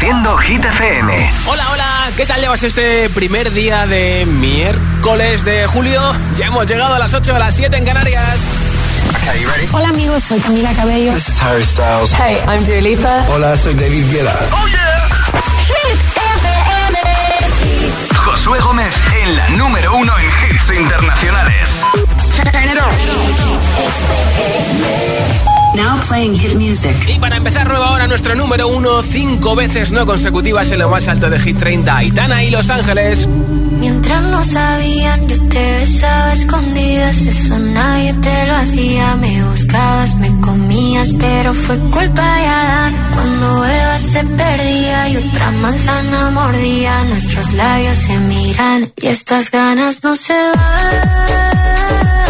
Reproduciendo Hit FM. Hola, hola, ¿qué tal llevas este primer día de miércoles de julio? Ya hemos llegado a las 8 a las 7 en Canarias. Okay, Hola amigos, soy Camila Cabello. This is Harry Styles. Hey, I'm Dua Lipa. Hola, soy David Guetta. Oh yeah. Josué Gómez en la número uno en hits internacionales. Now playing hit music. Y para empezar nueva hora, nuestro número uno, cinco veces no consecutivas en lo más alto de Hit 30, Aitana y Los Ángeles. Mientras no sabían, yo te besaba escondidas, eso nadie te lo hacía. Me buscabas, me comías, pero fue culpa de Adán. Cuando Eva se perdía y otra manzana mordía, nuestros labios se miran y estas ganas no se van.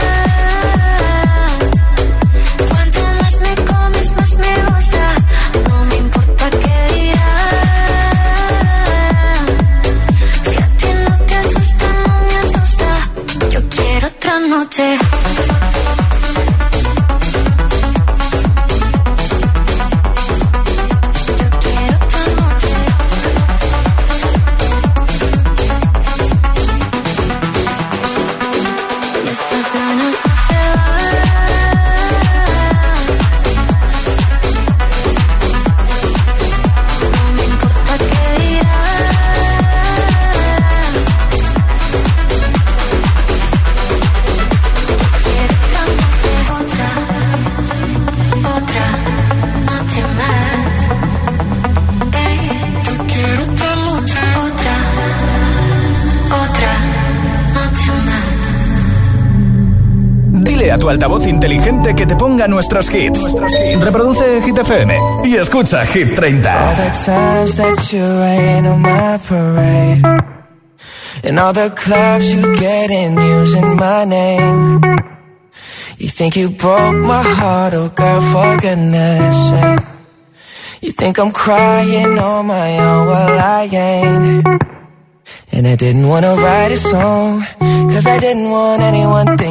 Noche. Tu altavoz inteligente que te ponga nuestros hits. Reproduce Hit FM y escucha Hit 30. All the times that you rain on my parade. And all the clubs you get in using my name. You think you broke my heart, oh girl, for goodness sake. You think I'm crying on my own, well I ain't. And I didn't wanna write a song Cause I didn't want anyone thinking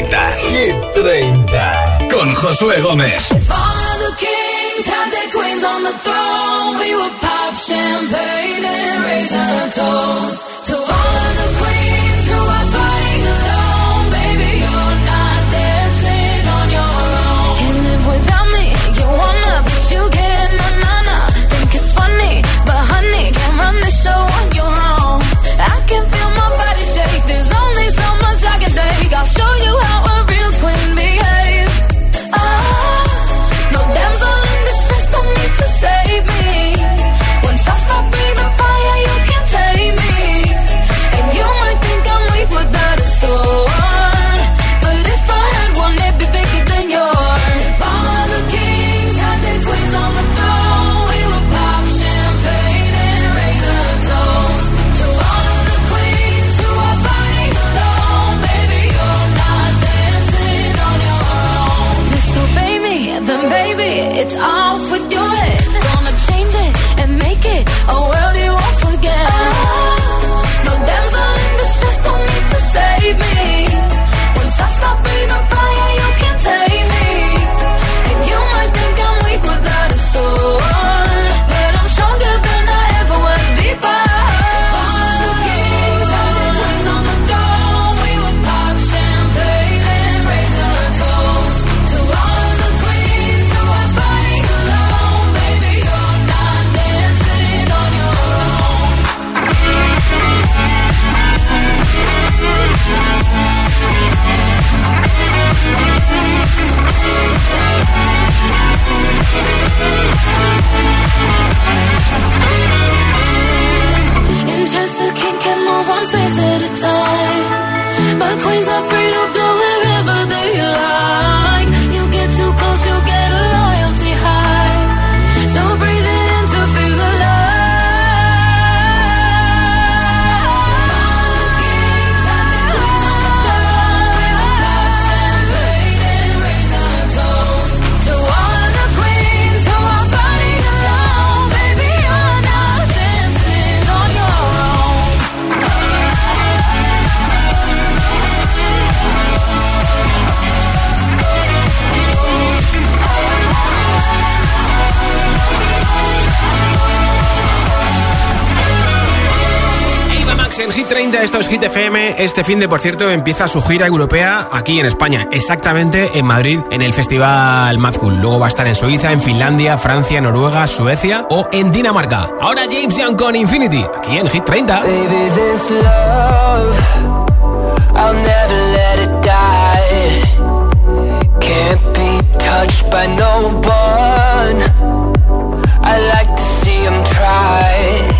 Hit 30, Hit 30, con Josué Gómez. If all of the kings had their queens on the throne, we would pop champagne and raise a toast to all of the queens Hit FM. Este fin de, por cierto, empieza su gira europea aquí en España, exactamente en Madrid, en el Festival Mad Cool. Luego va a estar en Suiza, en Finlandia, Francia, Noruega, Suecia o en Dinamarca. Ahora James Young con Infinity, aquí en Hit 30. Baby, this love, I'll never let it die. Can't be touched by no one. I like to see 'em try.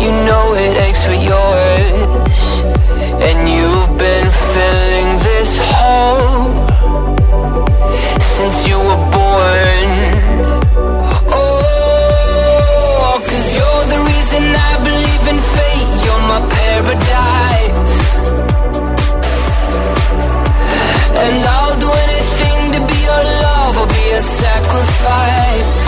You know it aches for yours And you've been filling this hole Since you were born. Oh, you you're the reason I believe in fate. You're my paradise. And I'll do anything to be your love I'll be a sacrifice.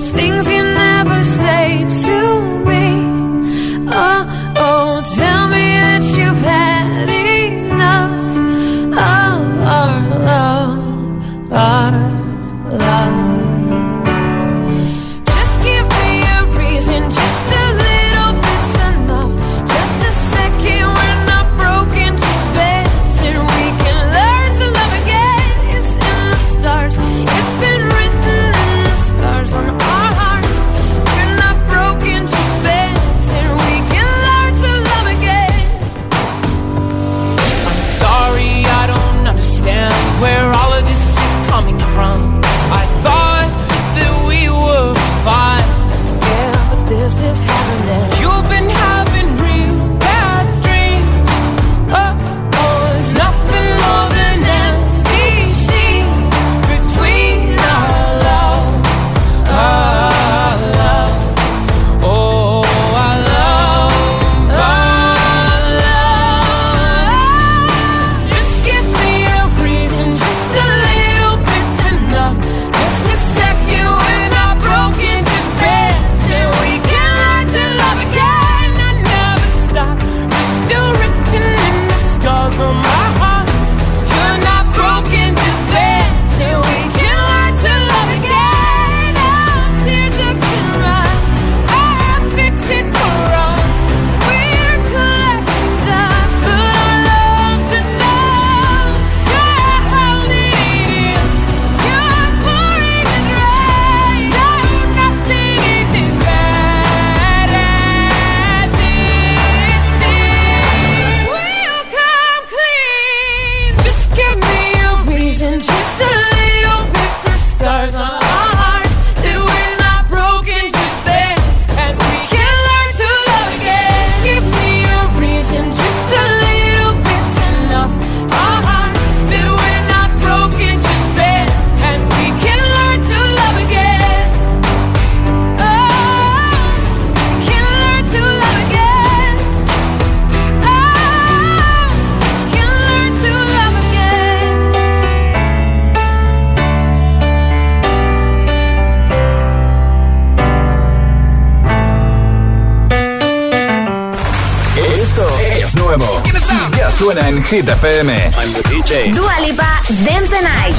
en Hit FM. I'm the DJ. Dua Lipa, Dance the Night.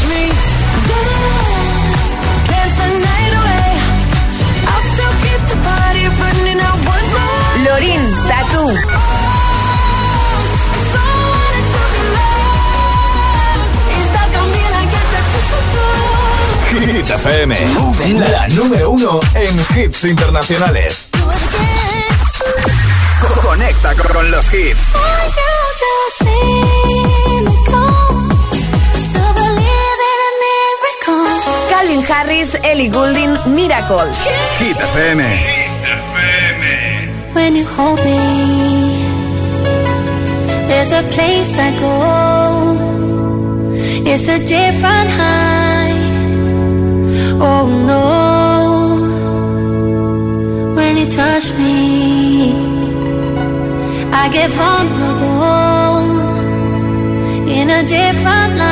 Lorin, Tatu. Hit FM, la número uno en hits internacionales. Conecta con los hits. Calvin Harris, Ellie Goulding, Miracle. Hit FM. When you hold me, there's a place I go. It's a different high. Oh no. When you touch me, I get vulnerable in a different light.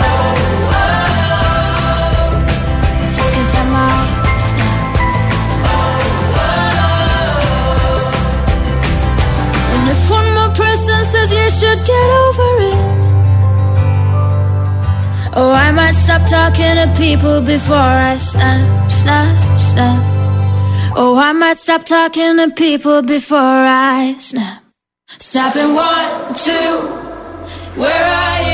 Oh, oh. I might snap. And if one more person says you should get over it. Oh, I might stop talking to people before I snap, snap, snap. Oh, I might stop talking to people before I snap. Snapping one, two, where are you?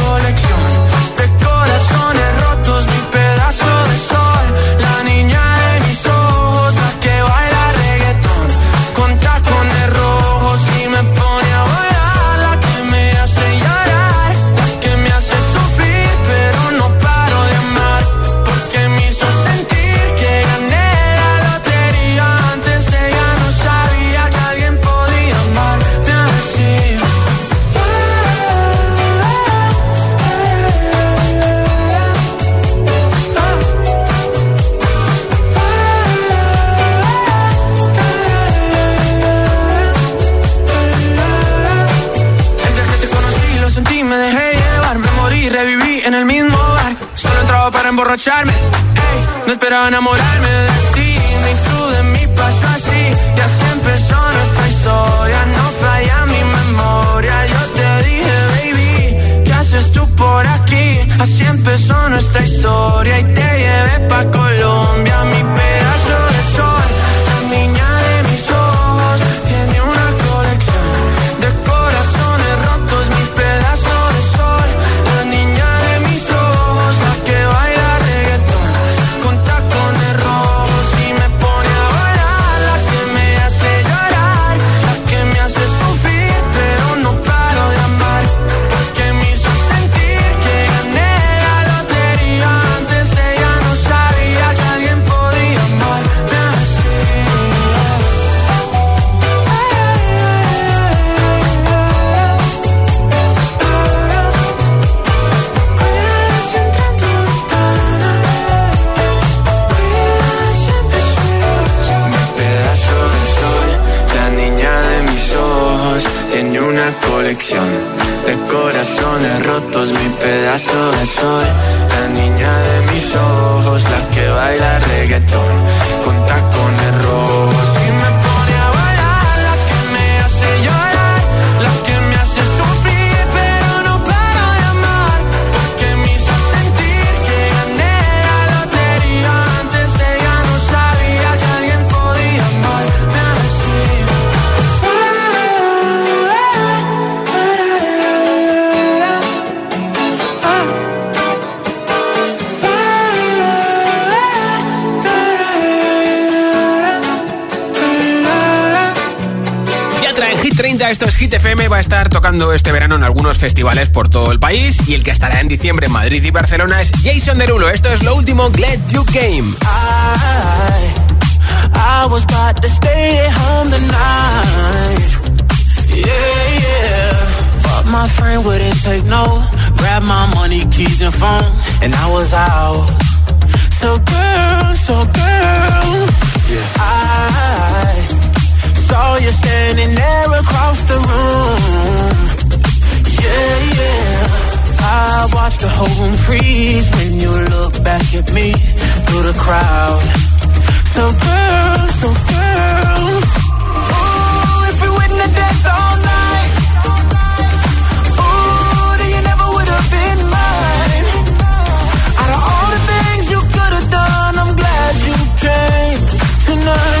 no esperaba va a estar tocando este verano en algunos festivales por todo el país y el que estará en diciembre en Madrid y Barcelona es Jason Derulo. Esto es lo último, Glad You Came. I, I was about to stay home tonight. Yeah, yeah. But my friend wouldn't take no. Grab my money, keys and phone. And I was out. So girl, so girl. Yeah. I saw you standing there across the room. Yeah, yeah. I watched the whole room freeze when you look back at me through the crowd. So girl, so girl. Ooh, if we wouldn't have all night. Ooh, then you never would have been mine. Out of all the things you could have done, I'm glad you came tonight.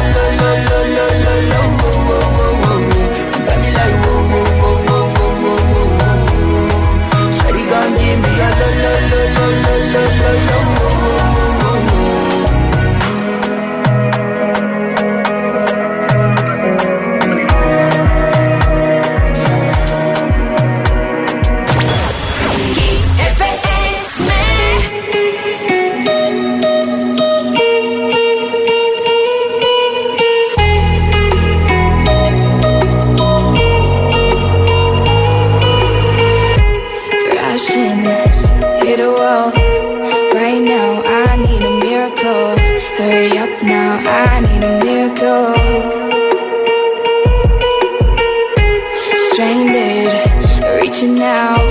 you now.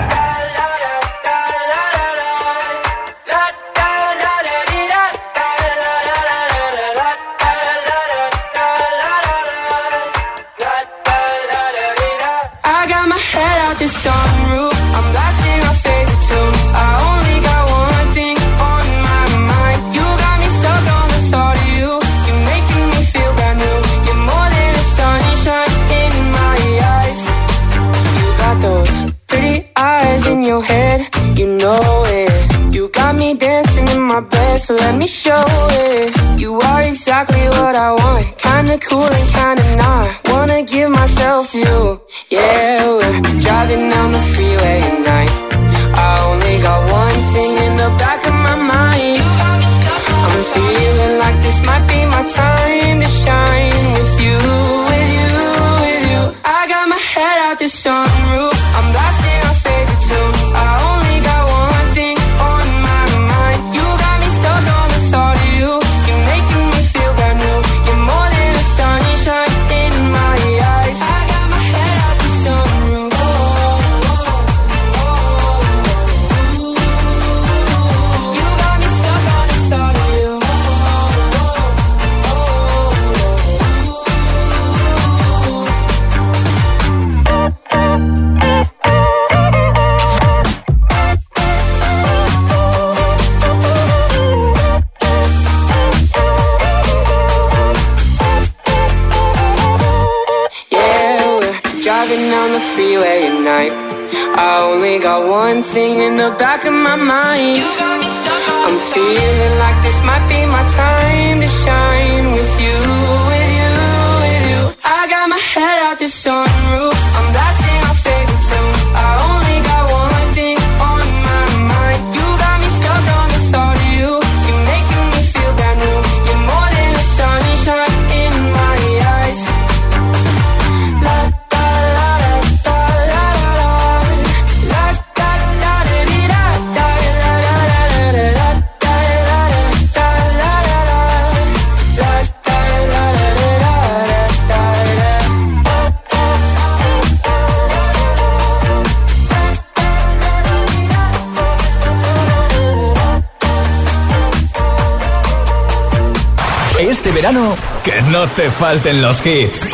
No te falten los hits.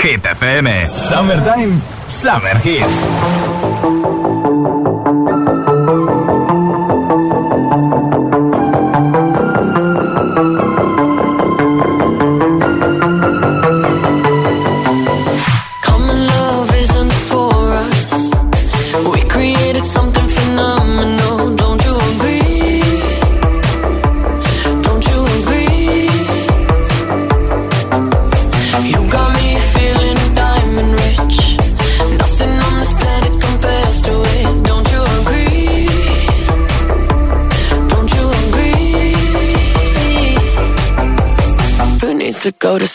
Hit FM. Summertime. Summer Hits.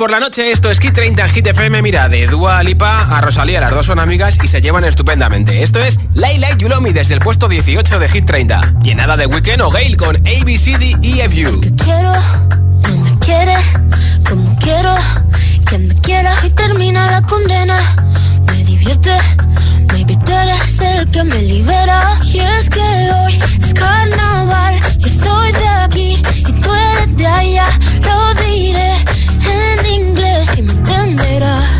Por la noche. Esto es Hit 30 en Hit FM. Mira, de Dua Lipa a Rosalía, las dos son amigas y se llevan estupendamente. Esto es Layla Yulomi desde el puesto 18 de Hit 30. Llenada de Weekend o Gale con ABCDEFU. Quiero, no me quiere, como quiero, que me quiera y termina la condena. Me divierte, maybe tú eres el que me libera. Y es que hoy es carnaval, yo estoy de aquí y tú eres de allá. Lo diré en inglés y me entenderás.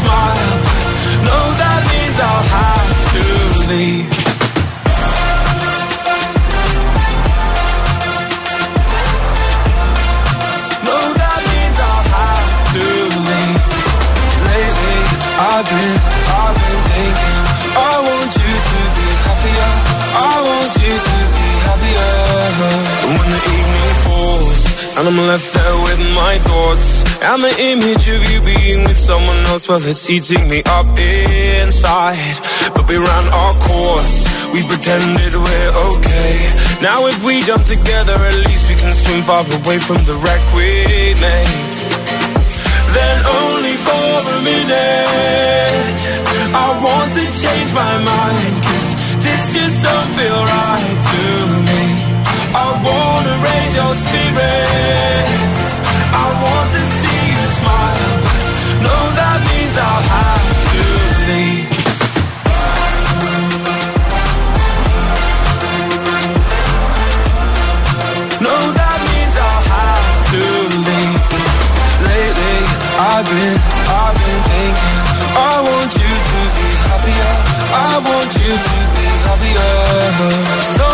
smile, no, that means I'll have to leave. No, that means I'll have to leave. Lately, I've been, I've been thinking. I want you to be happier. I want you to be happier. When the evening falls and I'm left there my thoughts and the image of you being with someone else, well, it's eating me up inside. But we ran our course. We pretended we're okay. Now if we jump together, at least we can swim far away from the wreck we made then only for a minute. I want to change my mind, cause this just don't feel right to me. I wanna raise your spirits. I want to see you smile, but that means I'll have to leave. That means I'll have to leave. Lately, I've been, I've been thinking, I want you to be happier. I want you to be happier. So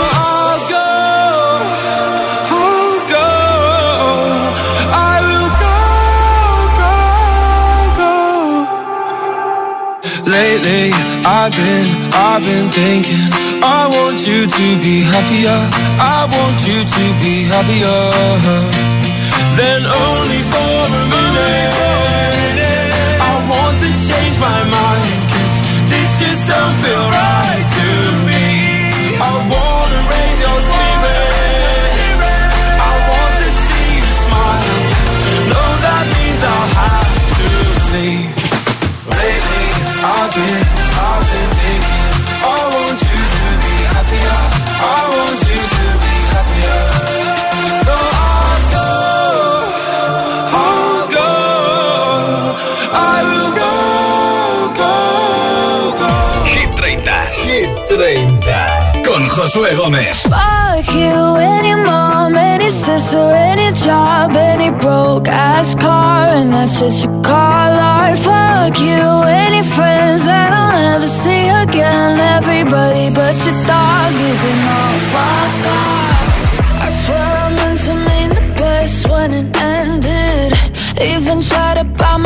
Lately, I've been, I've been thinking. I want you to be happier. I want you to be happier then only for a minute. I want to change my mind, cause this just don't feel right Josué Gómez. Fuck you, any mom, any sister, any job, any broke ass car, and that's what you call art. Fuck you, any friends that I'll never see again. Everybody but your dog, you can all fuck off. I swear I meant to mean the best when it ended. Even tried to buy my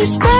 So let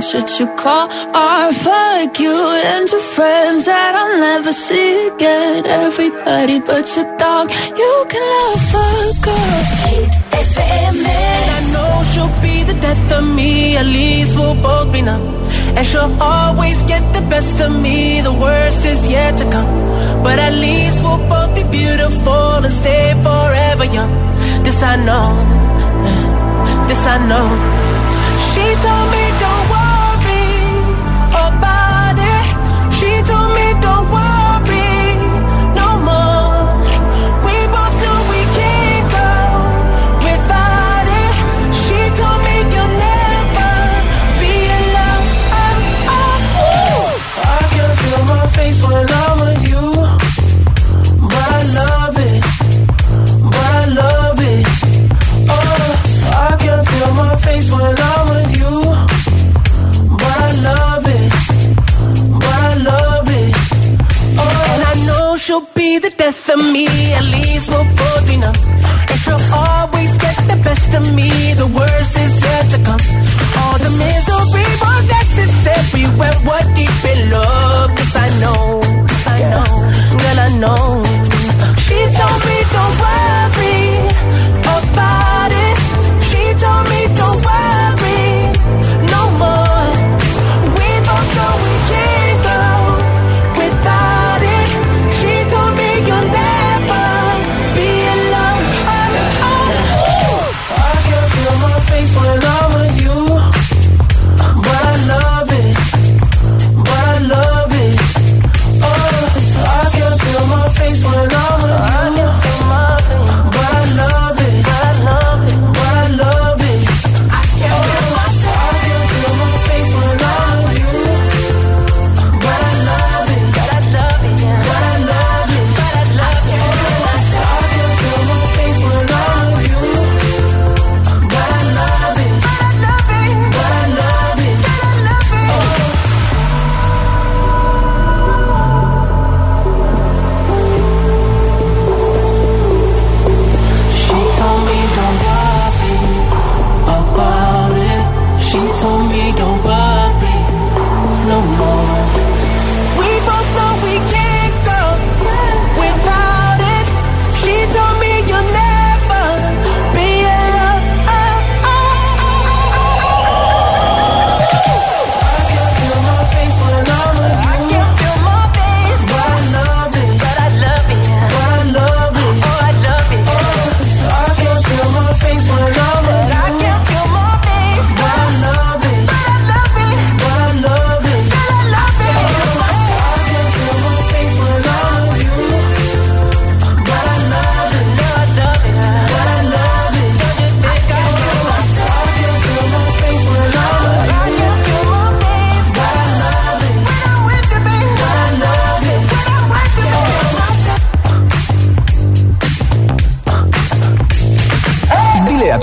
What you call art. Fuck you and your friends that I'll never see again. Everybody but your dog, you can love fuck off. Eh? And I know she'll be the death of me, at least we'll both be numb. And she'll always get the best of me, the worst is yet to come. But at least we'll both be beautiful and stay forever young. This I know, this I know. She told me my when I'm with you, but I love it, but I love it. Oh, and I know she'll be the death of me. At least we'll both be. And she'll always get the best of me. The worst is yet to come. All the misery